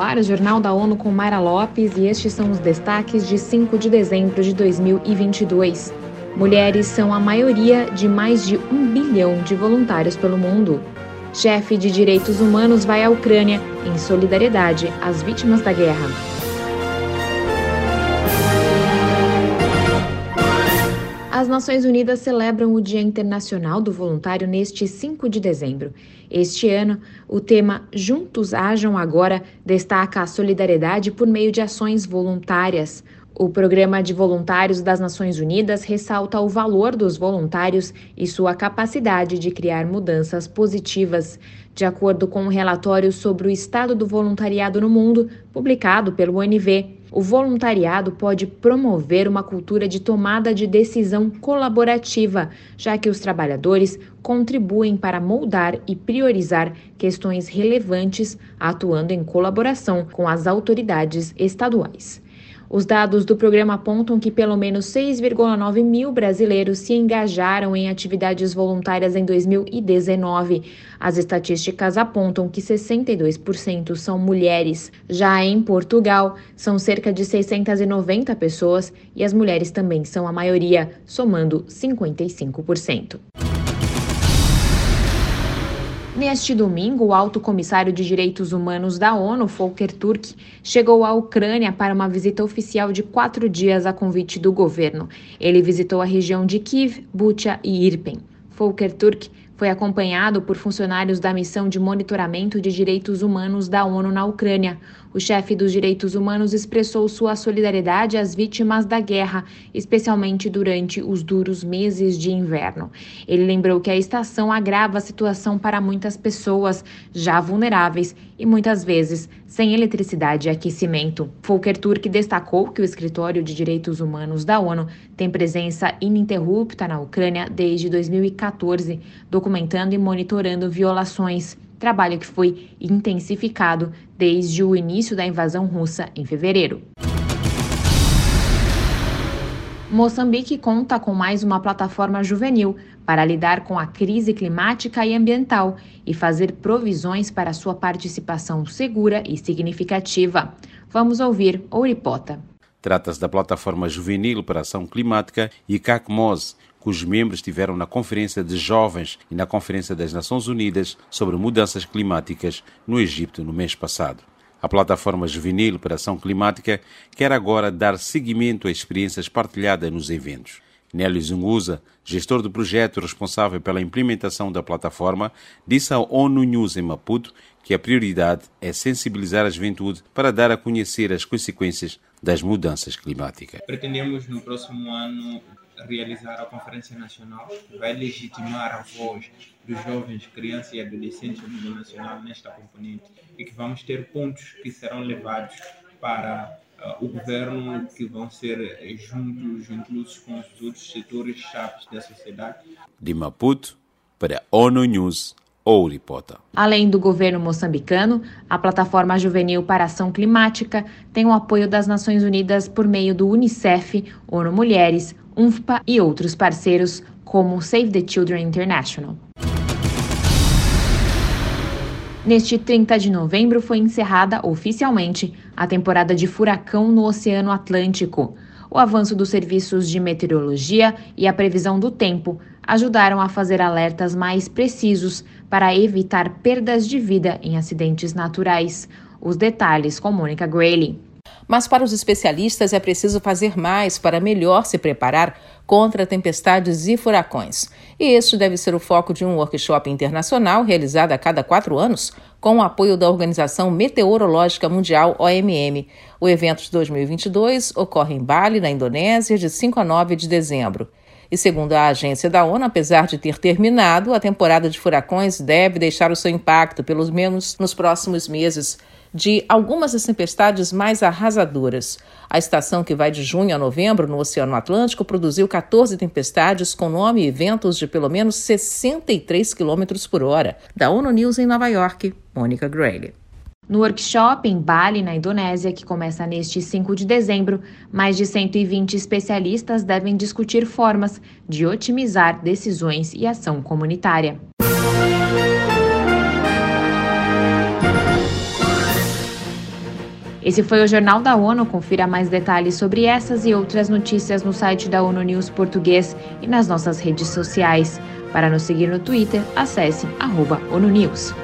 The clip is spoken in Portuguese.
ar o Jornal da ONU com Mayra Lopes e estes são os destaques de 5 de dezembro de 2022. Mulheres são a maioria de mais de um bilhão de voluntários pelo mundo. Chefe de direitos humanos vai à Ucrânia em solidariedade às vítimas da guerra. As Nações Unidas celebram o Dia Internacional do Voluntário neste 5 de dezembro. Este ano, o tema Juntos Ajam Agora destaca a solidariedade por meio de ações voluntárias. O Programa de Voluntários das Nações Unidas ressalta o valor dos voluntários e sua capacidade de criar mudanças positivas. De acordo com um relatório sobre o estado do voluntariado no mundo, publicado pelo ONV, o voluntariado pode promover uma cultura de tomada de decisão colaborativa, já que os trabalhadores contribuem para moldar e priorizar questões relevantes, atuando em colaboração com as autoridades estaduais. Os dados do programa apontam que pelo menos 6,9 mil brasileiros se engajaram em atividades voluntárias em 2019. As estatísticas apontam que 62% são mulheres. Já em Portugal, são cerca de 690 pessoas e as mulheres também são a maioria, somando 55%. Neste domingo, o alto comissário de direitos humanos da ONU, Volker Turk, chegou à Ucrânia para uma visita oficial de quatro dias a convite do governo. Ele visitou a região de Kiev, Bucha e Irpin. Volker Turk foi acompanhado por funcionários da missão de monitoramento de direitos humanos da ONU na Ucrânia. O chefe dos direitos humanos expressou sua solidariedade às vítimas da guerra, especialmente durante os duros meses de inverno. Ele lembrou que a estação agrava a situação para muitas pessoas já vulneráveis e muitas vezes sem eletricidade e aquecimento. Volker Turk destacou que o Escritório de Direitos Humanos da ONU tem presença ininterrupta na Ucrânia desde 2014, documentando e monitorando violações trabalho que foi intensificado desde o início da invasão russa em fevereiro. Moçambique conta com mais uma plataforma juvenil para lidar com a crise climática e ambiental e fazer provisões para sua participação segura e significativa. Vamos ouvir Ouripota. Trata-se da plataforma juvenil para ação climática e CACMOS, cujos membros estiveram na Conferência de Jovens e na Conferência das Nações Unidas sobre Mudanças Climáticas no Egito no mês passado. A plataforma juvenil para ação climática quer agora dar seguimento a experiências partilhadas nos eventos. Nélio Zunguza, gestor do projeto responsável pela implementação da plataforma, disse ao ONU News em Maputo que a prioridade é sensibilizar a juventude para dar a conhecer as consequências das mudanças climáticas. Pretendemos no próximo ano realizar a Conferência Nacional, que vai legitimar a voz dos jovens, crianças e adolescentes a nível nacional nesta componente e que vamos ter pontos que serão levados para uh, o governo que vão ser eh, juntos, inclusos com os outros setores chaves da sociedade. De Maputo para ONU News. Ouripota. Além do governo moçambicano, a Plataforma Juvenil para Ação Climática tem o apoio das Nações Unidas por meio do Unicef, ONU Mulheres, UNFPA e outros parceiros, como Save the Children International. Neste 30 de novembro foi encerrada oficialmente a temporada de furacão no Oceano Atlântico. O avanço dos serviços de meteorologia e a previsão do tempo ajudaram a fazer alertas mais precisos para evitar perdas de vida em acidentes naturais. Os detalhes com Mônica Grayley. Mas para os especialistas é preciso fazer mais para melhor se preparar contra tempestades e furacões. E este deve ser o foco de um workshop internacional realizado a cada quatro anos, com o apoio da Organização Meteorológica Mundial, OMM. O evento de 2022 ocorre em Bali, na Indonésia, de 5 a 9 de dezembro. E segundo a agência da ONU, apesar de ter terminado, a temporada de furacões deve deixar o seu impacto, pelo menos nos próximos meses de algumas das tempestades mais arrasadoras. A estação, que vai de junho a novembro no Oceano Atlântico, produziu 14 tempestades com nome e ventos de pelo menos 63 km por hora. Da ONU News em Nova York, Mônica Grayle. No workshop em Bali, na Indonésia, que começa neste 5 de dezembro, mais de 120 especialistas devem discutir formas de otimizar decisões e ação comunitária. Esse foi o Jornal da ONU. Confira mais detalhes sobre essas e outras notícias no site da ONU News Português e nas nossas redes sociais. Para nos seguir no Twitter, acesse arroba ONU News.